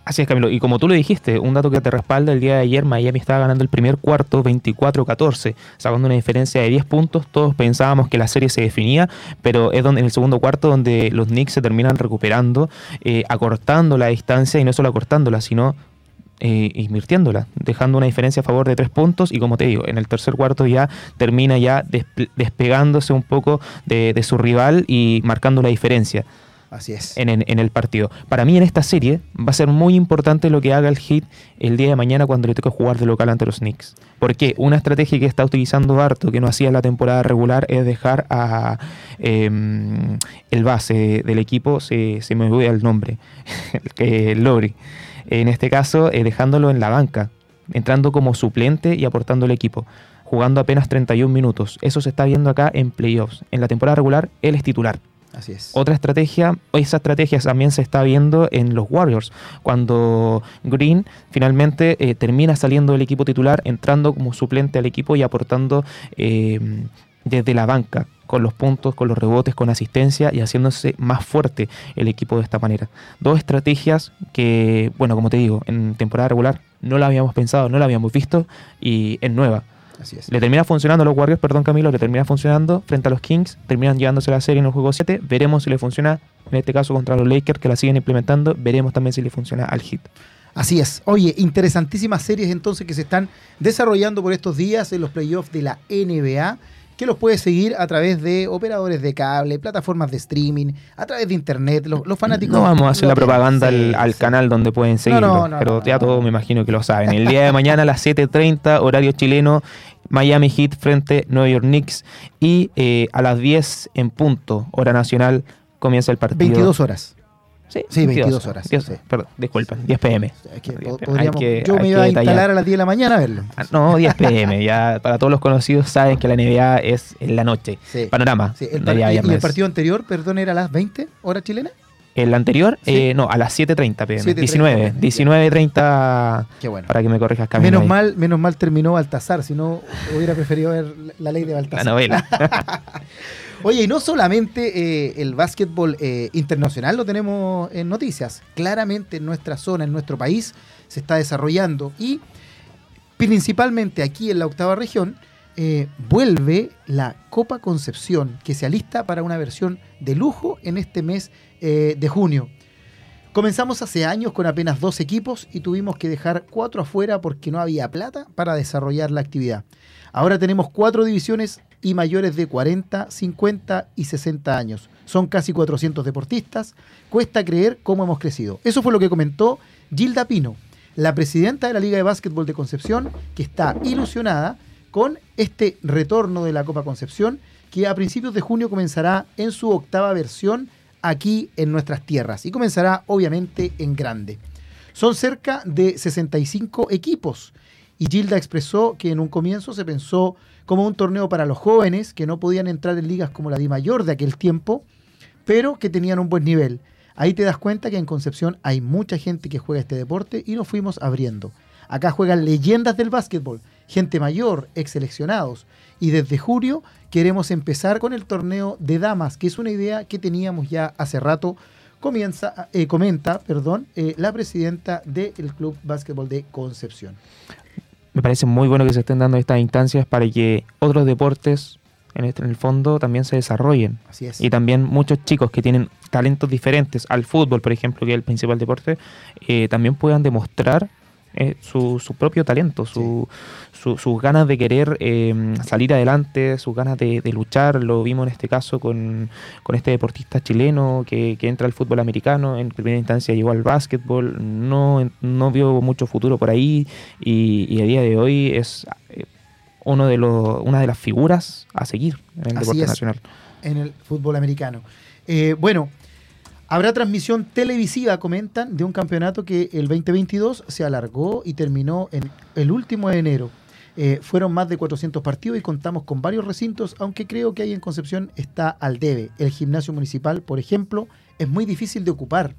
Así es, Camilo. Y como tú lo dijiste, un dato que te respalda, el día de ayer Miami estaba ganando el primer cuarto 24-14, sacando una diferencia de 10 puntos. Todos pensábamos que la serie se definía, pero es donde en el segundo cuarto donde los Knicks se terminan recuperando, eh, acortando la distancia y no solo acortándola, sino eh, invirtiéndola, dejando una diferencia a favor de tres puntos y como te digo, en el tercer cuarto ya termina ya despe- despegándose un poco de, de su rival y marcando la diferencia Así es. en, en- en el partido. Para mí en esta serie va a ser muy importante lo que haga el Heat el día de mañana cuando le toque jugar de local ante los Knicks. Porque una estrategia que está utilizando Harto, que no hacía en la temporada regular, es dejar a em, el base del equipo, se, se me olvida el nombre, el que Lowry. En este caso, eh, dejándolo en la banca, entrando como suplente y aportando al equipo jugando apenas 31 minutos. Eso se está viendo acá en playoffs. En la temporada regular, él es titular. Así es. Otra estrategia, esa estrategia también se está viendo en los Warriors, cuando Green finalmente eh, termina saliendo del equipo titular, entrando como suplente al equipo y aportando eh, desde la banca, con los puntos, con los rebotes, con asistencia y haciéndose más fuerte el equipo de esta manera. Dos estrategias que, bueno, como te digo, en temporada regular no la habíamos pensado, no la habíamos visto y es nueva. Así es. Le termina funcionando a los Warriors, perdón Camilo, le termina funcionando frente a los Kings, terminan llevándose la serie en el juego 7, veremos si le funciona, en este caso contra los Lakers que la siguen implementando, veremos también si le funciona al Heat. Así es. Oye, interesantísimas series entonces que se están desarrollando por estos días en los playoffs de la NBA, que los puedes seguir a través de operadores de cable, plataformas de streaming, a través de internet. Los, los fanáticos. No vamos a hacer la propaganda al, Sí, al sí. canal donde pueden seguirlo, no, pero no, ya no, todos no. me imagino que lo saben. El día de mañana a las 7.30, horario chileno, Miami Heat frente New York Knicks y eh, a las 10 en punto, hora nacional, comienza el partido. 22 horas. Sí, Sí, 22 horas, 10 sí. Perdón, disculpen, 10 pm. Es que Hay po- que- podríamos- hay que- yo me iba a instalar detallar. a las 10 de la mañana a verlo. Ah, No, 10 pm. ya para todos los conocidos saben que la NBA es en la noche. Sí. Panorama. El par- y- y, el partido anterior, perdón, era a las 20 horas chilenas. El anterior, Sí. eh, no, a las 7.30 pm. 7:30 19, pm, 19.30 Qué bueno. para que me corrijas Camilo. Menos ahí. mal, menos mal terminó Baltasar, si no hubiera preferido ver la ley de La Baltasar. novela. Oye, y no solamente eh, el básquetbol eh, internacional lo tenemos en noticias, claramente en nuestra zona, en nuestro país, se está desarrollando y principalmente aquí en la octava región eh, vuelve la Copa Concepción, que se alista para una versión de lujo en este mes de junio. Comenzamos hace años con apenas dos equipos y tuvimos que dejar cuatro afuera porque no había plata para desarrollar la actividad. Ahora tenemos cuatro divisiones y mayores de 40, 50 y 60 años. Son casi 400 deportistas. Cuesta creer cómo hemos crecido. Eso fue lo que comentó Gilda Pino, la presidenta de la Liga de Básquetbol de Concepción, que está ilusionada con este retorno de la Copa Concepción, que a principios de junio comenzará en su octava versión aquí en nuestras tierras y comenzará obviamente en grande. Son cerca de 65 equipos y Gilda expresó que en un comienzo se pensó como un torneo para los jóvenes que no podían entrar en ligas como la Di Mayor de aquel tiempo, pero que tenían un buen nivel. Ahí te das cuenta que en Concepción hay mucha gente que juega este deporte y nos fuimos abriendo. Acá juegan leyendas del básquetbol, gente mayor, ex seleccionados. Y desde julio queremos empezar con el torneo de damas, que es una idea que teníamos ya hace rato. Comienza, eh, comenta, perdón, eh, la presidenta del Club Básquetbol de Concepción. Me parece muy bueno que se estén dando estas instancias para que otros deportes, en, este, en el fondo, también se desarrollen. Así es. Y también muchos chicos que tienen talentos diferentes al fútbol, por ejemplo, que es el principal deporte, eh, también puedan demostrar eh, su, su propio talento, su, su- sus ganas de querer eh, salir adelante, sus ganas de, de luchar. Lo vimos en este caso con, con este deportista chileno que, que entra al fútbol americano, en primera instancia llegó al básquetbol, no, no vio mucho futuro por ahí y, y a día de hoy es eh, uno de los, una de las figuras a seguir en el Así deporte es. nacional. en el fútbol americano. Eh, bueno, habrá transmisión televisiva, comentan, de un campeonato que el 2022 se alargó y terminó en el último de enero. Eh, fueron más de 400 partidos y contamos con varios recintos, aunque creo que ahí en Concepción está al debe. El gimnasio municipal, por ejemplo, es muy difícil de ocupar.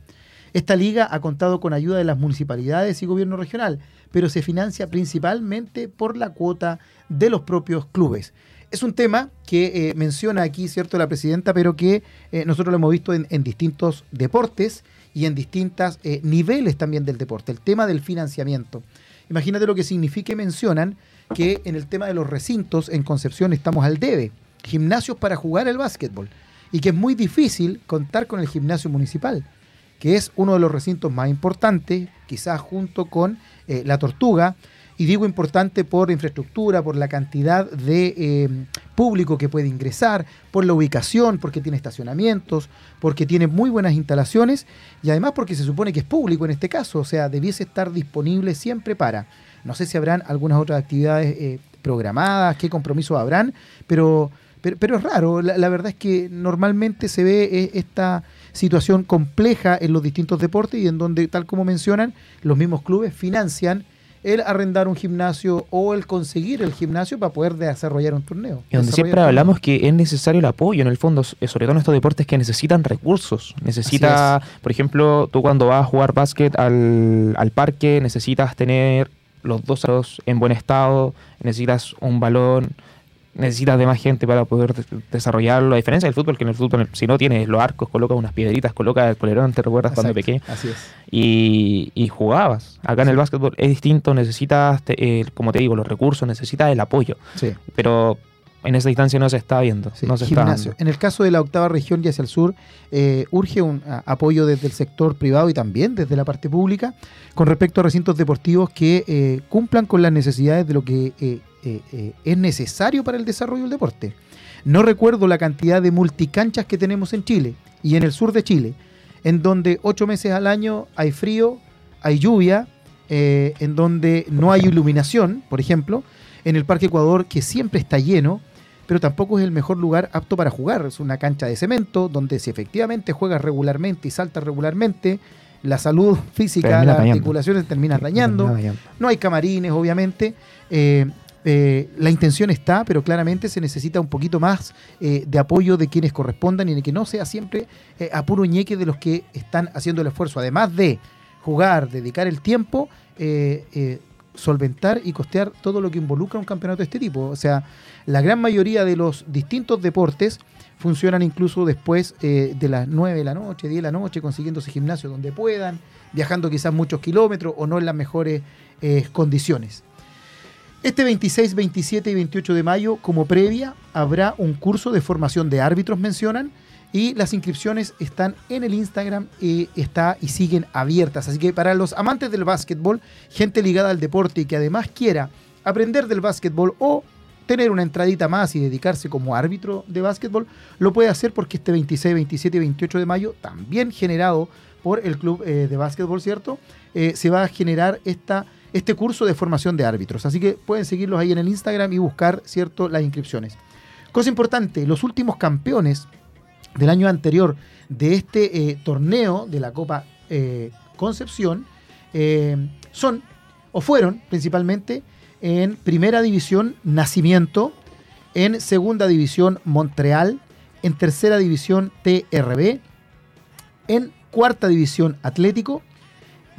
Esta liga ha contado con ayuda de las municipalidades y gobierno regional, pero se financia principalmente por la cuota de los propios clubes. Es un tema que eh, menciona aquí, ¿cierto?, la presidenta, pero que eh, nosotros lo hemos visto en, distintos deportes y en distintos niveles también del deporte. El tema del financiamiento. Imagínate lo que significa mencionan que en el tema de los recintos en Concepción estamos al debe. Gimnasios para jugar el básquetbol. Y que es muy difícil contar con el gimnasio municipal, que es uno de los recintos más importantes, quizás junto con eh, la Tortuga, y digo importante por infraestructura, por la cantidad de eh, público que puede ingresar, por la ubicación, porque tiene estacionamientos, porque tiene muy buenas instalaciones y además porque se supone que es público en este caso, o sea, debiese estar disponible siempre para. No sé si habrán algunas otras actividades eh, programadas, qué compromisos habrán, pero, pero, pero es raro. La, verdad es que normalmente se ve eh, esta situación compleja en los distintos deportes y en donde, tal como mencionan, los mismos clubes financian el arrendar un gimnasio o el conseguir el gimnasio para poder desarrollar un torneo. Y donde siempre hablamos que es necesario el apoyo, en el fondo, sobre todo en estos deportes que necesitan recursos. Necesita, por ejemplo, tú cuando vas a jugar básquet al, al parque, necesitas tener los dos en buen estado, necesitas un balón, necesitas de más gente para poder de- desarrollarlo. A diferencia del fútbol, que en el fútbol, si no tienes los arcos, coloca unas piedritas, coloca el polerón, te recuerdas cuando Exacto, pequeño, Así es. y, y jugabas. Acá en el básquetbol es distinto, necesitas, te- eh, como te digo, los recursos, necesitas el apoyo Sí. pero en esa distancia no se está viendo. Sí, no se está gimnasio. dando. En el caso de la octava región y hacia el sur, eh, urge un a, apoyo desde el sector privado y también desde la parte pública con respecto a recintos deportivos que eh, cumplan con las necesidades de lo que eh, eh, es necesario para el desarrollo del deporte. No recuerdo la cantidad de multicanchas que tenemos en Chile y en el sur de Chile, en donde ocho meses al año hay frío, hay lluvia, eh, en donde no hay iluminación, por ejemplo, en el Parque Ecuador, que siempre está lleno, pero tampoco es el mejor lugar apto para jugar. Es una cancha de cemento donde si efectivamente juegas regularmente y saltas regularmente, la salud física, Termina las dañando. articulaciones terminan dañando. Termina dañando. No hay camarines, obviamente. Eh, eh, la intención está, pero claramente se necesita un poquito más eh, de apoyo de quienes correspondan y de que no sea siempre eh, a puro ñeque de los que están haciendo el esfuerzo. Además de jugar, dedicar el tiempo, eh, eh, solventar y costear todo lo que involucra un campeonato de este tipo. O sea, la gran mayoría de los distintos deportes funcionan incluso después de las 9 de la noche, 10 de la noche, consiguiéndose gimnasio donde puedan, viajando quizás muchos kilómetros o no en las mejores condiciones. Este 26, 27 y 28 de mayo, como previa, habrá un curso de formación de árbitros, mencionan, y las inscripciones están en el Instagram y, está, y siguen abiertas. Así que para los amantes del básquetbol, gente ligada al deporte y que además quiera aprender del básquetbol o tener una entradita más y dedicarse como árbitro de básquetbol, lo puede hacer porque este 26, 27 y 28 de mayo, también generado por el club eh, de básquetbol, ¿cierto? Eh, se va a generar esta, este curso de formación de árbitros. Así que pueden seguirlos ahí en el Instagram y buscar, ¿cierto?, las inscripciones. Cosa importante, los últimos campeones del año anterior de este eh, torneo de la Copa eh, Concepción eh, son o fueron principalmente en Primera División Nacimiento, en Segunda División Montreal, en Tercera División TRB, en Cuarta División Atlético,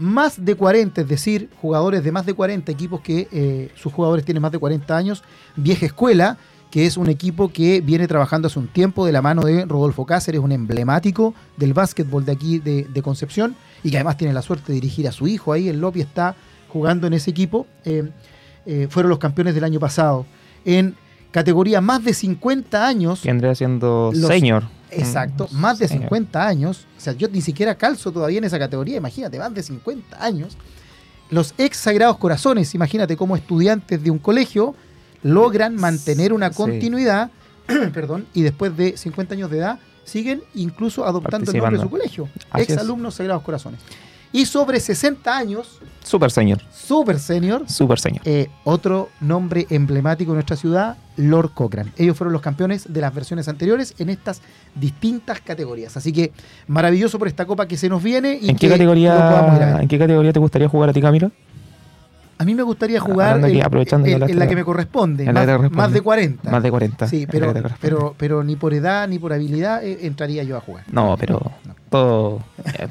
más de 40, es decir, jugadores de más de 40 equipos que eh, sus jugadores tienen más de 40 años, Vieja Escuela, que es un equipo que viene trabajando hace un tiempo de la mano de Rodolfo Cáceres, un emblemático del básquetbol de aquí de, de Concepción, y que además tiene la suerte de dirigir a su hijo ahí, el Lopi está jugando en ese equipo. Eh, eh, fueron los campeones del año pasado. En categoría más de 50 años, Que vendría siendo Los- senior. Exacto, Mm, más de senior. 50 años. O sea, yo ni siquiera calzo todavía en esa categoría, imagínate, más de 50 años. Los ex Sagrados Corazones, imagínate cómo estudiantes de un colegio logran mantener una Sí. continuidad, perdón, y después de 50 años de edad siguen incluso adoptando el nombre de su colegio. Así ex es. alumnos Sagrados Corazones. Y sobre 60 años, Super senior. super senior, Super senior. eh, otro nombre emblemático de nuestra ciudad, Lord Cochrane. Ellos fueron los campeones de las versiones anteriores en estas distintas categorías. Así que maravilloso por esta copa que se nos viene y ¿En qué, que categoría. ¿En qué categoría te gustaría jugar a ti, Camilo? A mí me gustaría jugar Hablando aquí, en, aprovechando en- hablaste en la que me corresponde, en la más, que te corresponde. más de 40. Más de 40. Sí, en pero, pero, pero ni por edad ni por habilidad eh, entraría yo a jugar. No, pero no. Todo,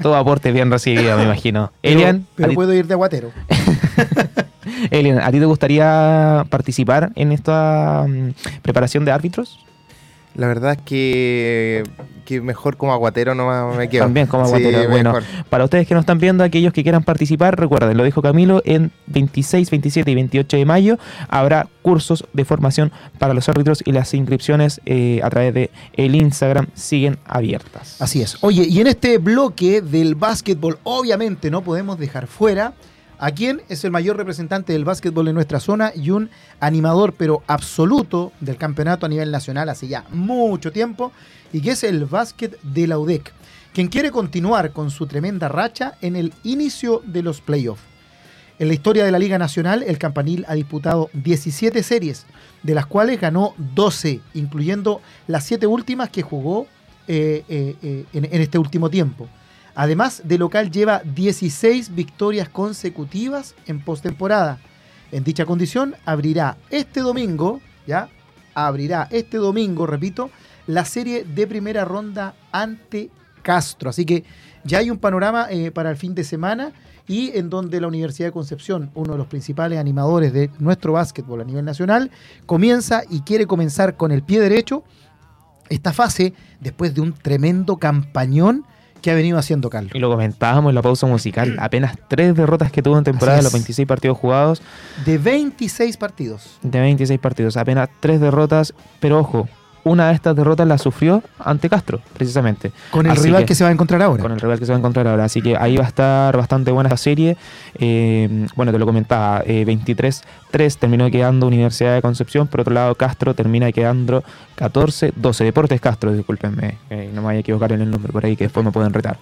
todo aporte bien recibido, me imagino. Pero- Elian, pero ti- puedo ir de aguatero. Elian, ¿a ti te gustaría participar en esta mm, preparación de árbitros? La verdad es que, que mejor como aguatero no me- quedo. También como Sí, aguatero, bueno. mejor. Para ustedes que nos están viendo, aquellos que quieran participar, recuerden, lo dijo Camilo, en 26, 27 y 28 de mayo habrá cursos de formación para los árbitros y las inscripciones eh, a través de el Instagram siguen abiertas. Así es. Oye, y en este bloque del básquetbol, obviamente no podemos dejar fuera a quien es el mayor representante del básquetbol en nuestra zona y un animador, pero absoluto, del campeonato a nivel nacional hace ya mucho tiempo, y que es el básquet de la UDEC, quien quiere continuar con su tremenda racha en el inicio de los playoffs. En la historia de la Liga Nacional, el Campanil ha disputado 17 series, de las cuales ganó 12, incluyendo las 7 últimas que jugó eh, eh, eh, en, en este último tiempo. Además, de local lleva 16 victorias consecutivas en postemporada. En dicha condición, abrirá este domingo, ¿ya? Abrirá este domingo, repito, la serie de primera ronda ante Castro. Así que ya hay un panorama eh, para el fin de semana y en donde la Universidad de Concepción, uno de los principales animadores de nuestro básquetbol a nivel nacional, comienza y quiere comenzar con el pie derecho esta fase después de un tremendo campañón que ha venido haciendo Carlos. Y lo comentábamos en la pausa musical, apenas tres derrotas que tuvo en temporada de los es. 26 partidos jugados, De 26 partidos. de 26 partidos, apenas tres derrotas, pero ojo, una de estas derrotas la sufrió ante Castro, precisamente. Con el Así rival que, que- se va a encontrar ahora. con el rival que se va a encontrar ahora. Así que ahí va a estar bastante buena esta serie. Eh, bueno, te lo comentaba, eh, 23-3 terminó quedando Universidad de Concepción. Por otro lado, Castro termina quedando 14-12. Deportes Castro, discúlpenme, eh, no me vaya a equivocar en el nombre por ahí que después me pueden retar.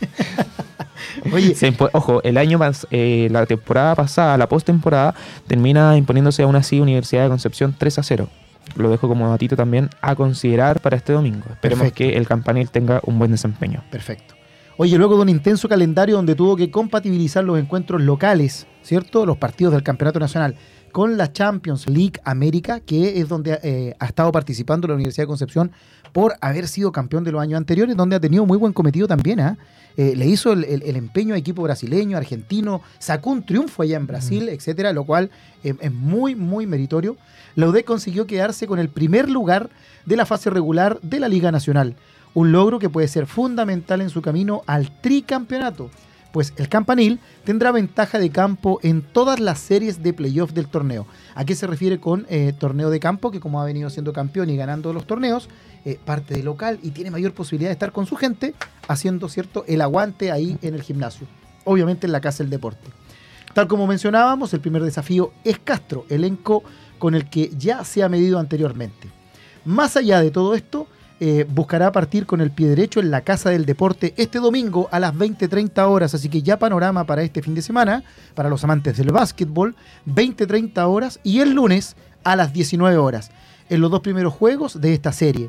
Oye, Se ojo, el año eh, la temporada pasada, la postemporada, termina imponiéndose aún así Universidad de Concepción 3 a 0. Lo dejo como datito también a considerar para este domingo. Esperemos Perfecto. que el campanil tenga un buen desempeño. Perfecto. Oye, luego de un intenso calendario donde tuvo que compatibilizar los encuentros locales, ¿cierto? Los partidos del Campeonato Nacional con la Champions League América, que es donde eh, ha estado participando la Universidad de Concepción por haber sido campeón de los años anteriores, donde ha tenido muy buen cometido también. ¿ah? Eh, le hizo el, el- el empeño a equipo brasileño, argentino, sacó un triunfo allá en Brasil, etcétera, lo cual eh, es muy, muy meritorio. La UDEC consiguió quedarse con el primer lugar de la fase regular de la Liga Nacional un logro que puede ser fundamental en su camino al tricampeonato, pues el campanil tendrá ventaja de campo en todas las series de playoff del torneo. ¿A qué se refiere con eh, torneo de campo? Que como ha venido siendo campeón y ganando los torneos, eh, parte de local y tiene mayor posibilidad de estar con su gente haciendo cierto el aguante ahí en el gimnasio, obviamente en la casa del deporte. Tal como mencionábamos, el primer desafío es Castro, elenco con el que ya se ha medido anteriormente. Más allá de todo esto, eh, buscará partir con el pie derecho en la Casa del Deporte este domingo a las 20.30 horas, así que ya panorama para este fin de semana, para los amantes del básquetbol, 20.30 horas y el lunes a las 19 horas, en los dos primeros juegos de esta serie.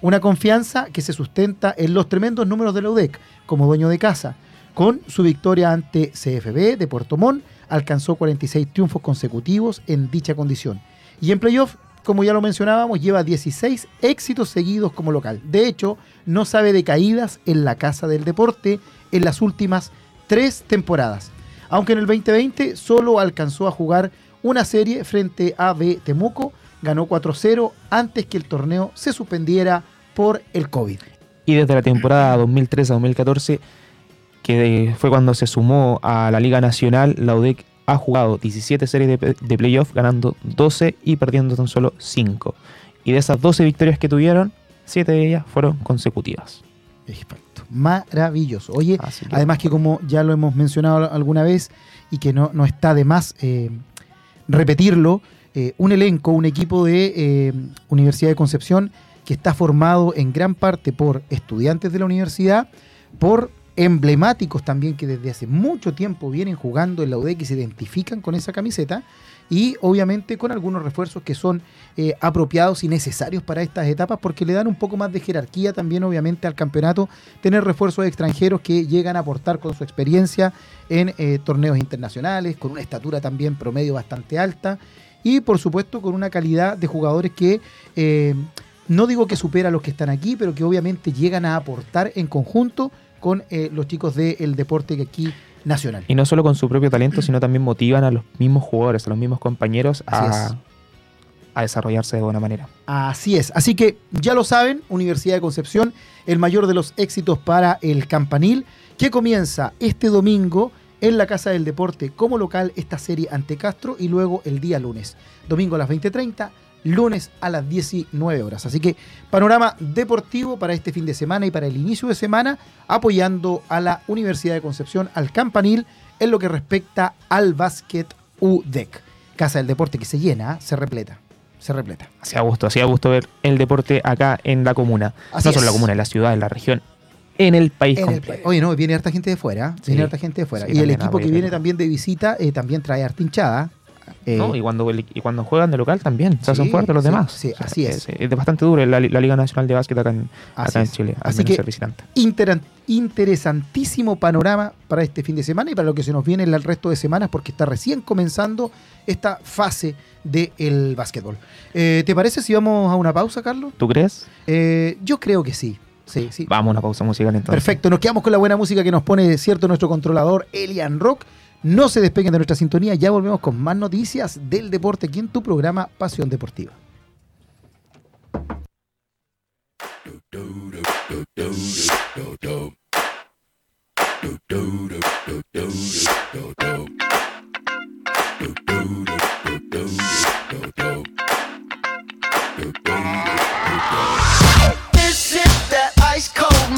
Una confianza que se sustenta en los tremendos números de la UDEC como dueño de casa. Con su victoria ante CFB de Puerto Montt, alcanzó 46 triunfos consecutivos en dicha condición. Y en playoff, como ya lo mencionábamos, lleva 16 éxitos seguidos como local. De hecho, no sabe de caídas en la Casa del Deporte en las últimas tres temporadas. Aunque en el 2020 solo alcanzó a jugar una serie frente a B Temuco, ganó 4-0 antes que el torneo se suspendiera por el COVID. Y desde la temporada 2013 a 2014, que fue cuando se sumó a la Liga Nacional, la UDEC ha jugado 17 series de, de playoff, ganando 12 y perdiendo tan solo 5. Y de esas 12 victorias que tuvieron, 7 de ellas fueron consecutivas. Perfecto. Maravilloso. Oye, que- además que como ya lo hemos mencionado alguna vez y que no, no está de más eh, repetirlo, eh, un elenco, un equipo de eh, Universidad de Concepción que está formado en gran parte por estudiantes de la universidad, por emblemáticos también que desde hace mucho tiempo vienen jugando en la UDEC y se identifican con esa camiseta y obviamente con algunos refuerzos que son eh, apropiados y necesarios para estas etapas porque le dan un poco más de jerarquía también obviamente al campeonato tener refuerzos extranjeros que llegan a aportar con su experiencia en torneos internacionales, con una estatura también promedio bastante alta y por supuesto con una calidad de jugadores que eh, no digo que supera a los que están aquí, pero que obviamente llegan a aportar en conjunto con eh, los chicos del deporte que aquí nacional. Y no solo con su propio talento, sino también motivan a los mismos jugadores, a los mismos compañeros a, a desarrollarse de buena manera. Así es. Así que ya lo saben, Universidad de Concepción, el mayor de los éxitos para el campanil, que comienza este domingo en la Casa del Deporte como local esta serie ante Castro y luego el día lunes. Domingo a las 20.30, lunes a las 19 horas. Así que panorama deportivo para este fin de semana y para el inicio de semana, apoyando a la Universidad de Concepción, al campanil, en lo que respecta al básquet UDEC. Casa del Deporte que se llena, ¿ah? se repleta. Se repleta. Hacía gusto, hacía gusto ver el deporte acá en la comuna. Así no solo en la comuna, en la ciudad, en la región, en el país En completo. Oye, no, viene harta gente de fuera. ¿eh? Sí. Viene harta gente de fuera. Sí, y el equipo que viene también de visita eh, también trae harta hinchada. Eh, No, y, cuando, y cuando juegan de local también, se hacen Sí, fuertes los sí, demás. sí, así es. Es, bastante duro la, la Liga Nacional de Básquet acá en, acá. Chile, Así que- visitante. interesantísimo panorama para este fin de semana y para lo que se nos viene el resto de semanas porque está recién comenzando esta fase del básquetbol. Eh, ¿Te parece si vamos a una pausa, Carlos? ¿Tú crees? Eh, yo creo que sí. Sí, sí. Vamos a una pausa musical entonces. Perfecto, nos quedamos con la buena música que nos pone cierto nuestro controlador Elian Rock. No se despeguen de nuestra sintonía, ya volvemos con más noticias del deporte aquí en tu programa Pasión Deportiva.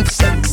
give sense.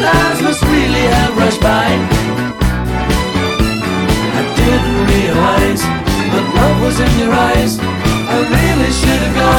lives must really have rushed by. I didn't realize, that love was in your eyes. I really should have gone.